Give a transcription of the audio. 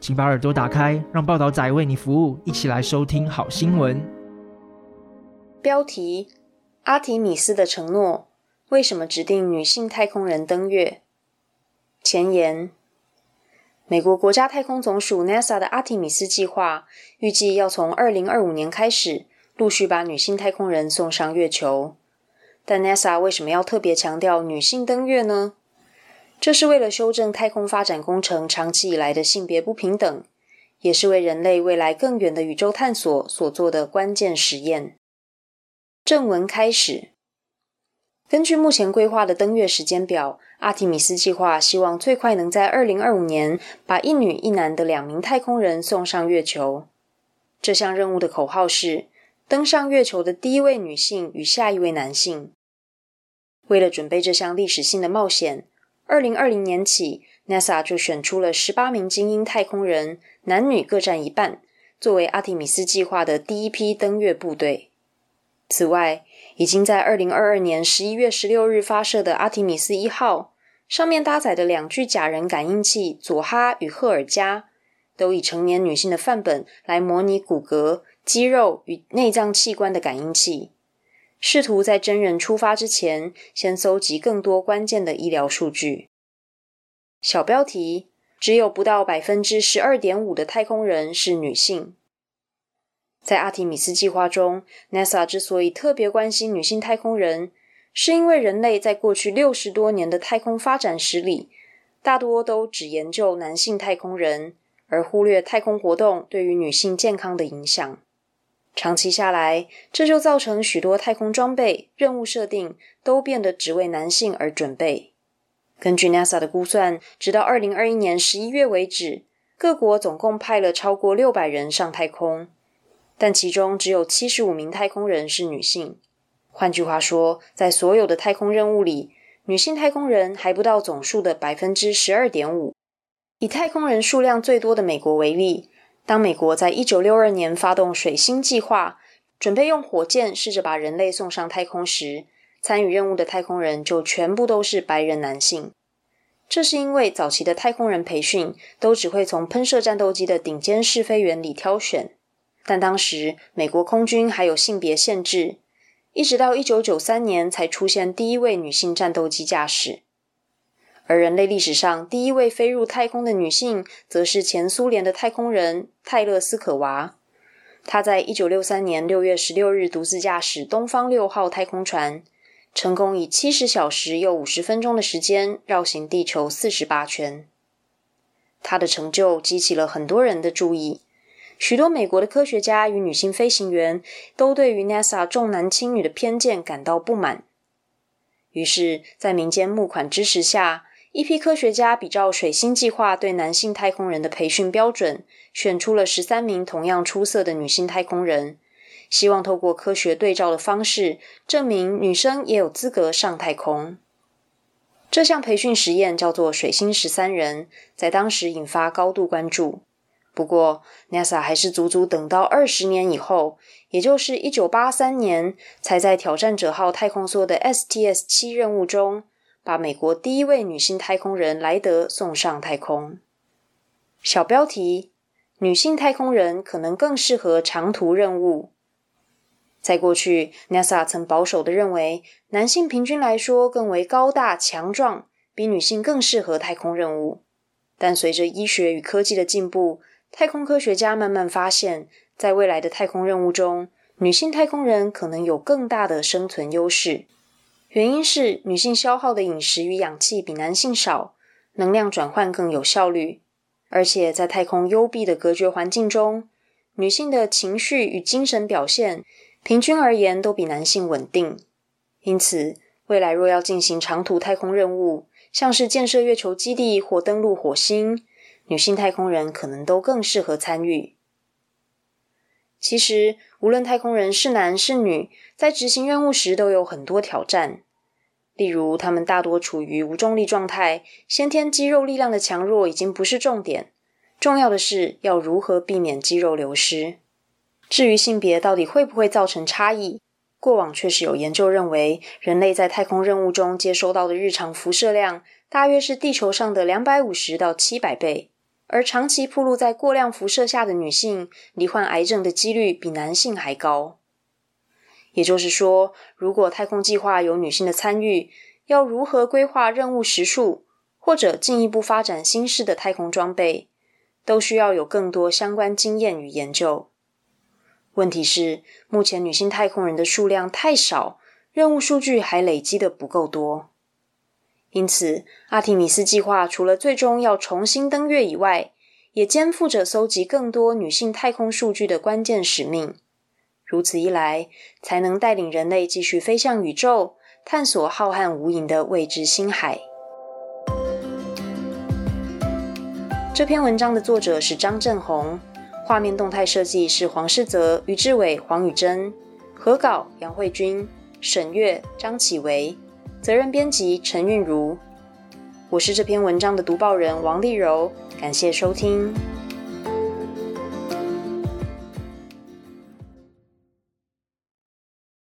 请把耳朵打开，让报道仔为你服务，一起来收听好新闻。标题：阿提米斯的承诺，为什么指定女性太空人登月？前言。美国国家太空总署 NASA 的阿提米斯计划预计要从二零二五年开始，陆续把女性太空人送上月球。但 NASA 为什么要特别强调女性登月呢？这是为了修正太空发展工程长期以来的性别不平等，也是为人类未来更远的宇宙探索所做的关键实验。正文开始。根据目前规划的登月时间表，阿提米斯计划希望最快能在二零二五年把一女一男的两名太空人送上月球。这项任务的口号是“登上月球的第一位女性与下一位男性”。为了准备这项历史性的冒险，二零二零年起，NASA 就选出了十八名精英太空人，男女各占一半，作为阿提米斯计划的第一批登月部队。此外，已经在二零二二年十一月十六日发射的阿提米斯一号，上面搭载的两具假人感应器佐哈与赫尔加，都以成年女性的范本来模拟骨骼、肌肉与内脏器官的感应器，试图在真人出发之前，先搜集更多关键的医疗数据。小标题：只有不到百分之十二点五的太空人是女性。在阿提米斯计划中，NASA 之所以特别关心女性太空人，是因为人类在过去六十多年的太空发展史里，大多都只研究男性太空人，而忽略太空活动对于女性健康的影响。长期下来，这就造成许多太空装备、任务设定都变得只为男性而准备。根据 NASA 的估算，直到二零二一年十一月为止，各国总共派了超过六百人上太空。但其中只有七十五名太空人是女性。换句话说，在所有的太空任务里，女性太空人还不到总数的百分之十二点五。以太空人数量最多的美国为例，当美国在一九六二年发动水星计划，准备用火箭试着把人类送上太空时，参与任务的太空人就全部都是白人男性。这是因为早期的太空人培训都只会从喷射战斗机的顶尖试飞员里挑选。但当时美国空军还有性别限制，一直到一九九三年才出现第一位女性战斗机驾驶。而人类历史上第一位飞入太空的女性，则是前苏联的太空人泰勒斯可娃。她在一九六三年六月十六日独自驾驶东方六号太空船，成功以七十小时又五十分钟的时间绕行地球四十八圈。她的成就激起了很多人的注意。许多美国的科学家与女性飞行员都对于 NASA 重男轻女的偏见感到不满。于是，在民间募款支持下，一批科学家比照水星计划对男性太空人的培训标准，选出了十三名同样出色的女性太空人，希望透过科学对照的方式，证明女生也有资格上太空。这项培训实验叫做“水星十三人”，在当时引发高度关注。不过，NASA 还是足足等到二十年以后，也就是一九八三年，才在挑战者号太空梭的 STS 七任务中，把美国第一位女性太空人莱德送上太空。小标题：女性太空人可能更适合长途任务。在过去，NASA 曾保守地认为，男性平均来说更为高大强壮，比女性更适合太空任务。但随着医学与科技的进步，太空科学家慢慢发现，在未来的太空任务中，女性太空人可能有更大的生存优势。原因是女性消耗的饮食与氧气比男性少，能量转换更有效率，而且在太空幽闭的隔绝环境中，女性的情绪与精神表现平均而言都比男性稳定。因此，未来若要进行长途太空任务，像是建设月球基地或登陆火星，女性太空人可能都更适合参与。其实，无论太空人是男是女，在执行任务时都有很多挑战。例如，他们大多处于无重力状态，先天肌肉力量的强弱已经不是重点，重要的是要如何避免肌肉流失。至于性别到底会不会造成差异，过往确实有研究认为，人类在太空任务中接收到的日常辐射量大约是地球上的两百五十到七百倍。而长期暴露在过量辐射下的女性，罹患癌症的几率比男性还高。也就是说，如果太空计划有女性的参与，要如何规划任务时数，或者进一步发展新式的太空装备，都需要有更多相关经验与研究。问题是，目前女性太空人的数量太少，任务数据还累积的不够多。因此，阿提米斯计划除了最终要重新登月以外，也肩负着搜集更多女性太空数据的关键使命。如此一来，才能带领人类继续飞向宇宙，探索浩瀚无垠的未知星海。这篇文章的作者是张正宏，画面动态设计是黄世泽、于志伟、黄宇珍，合稿杨慧君、审阅张启维。责任编辑陈韵如，我是这篇文章的读报人王丽柔，感谢收听。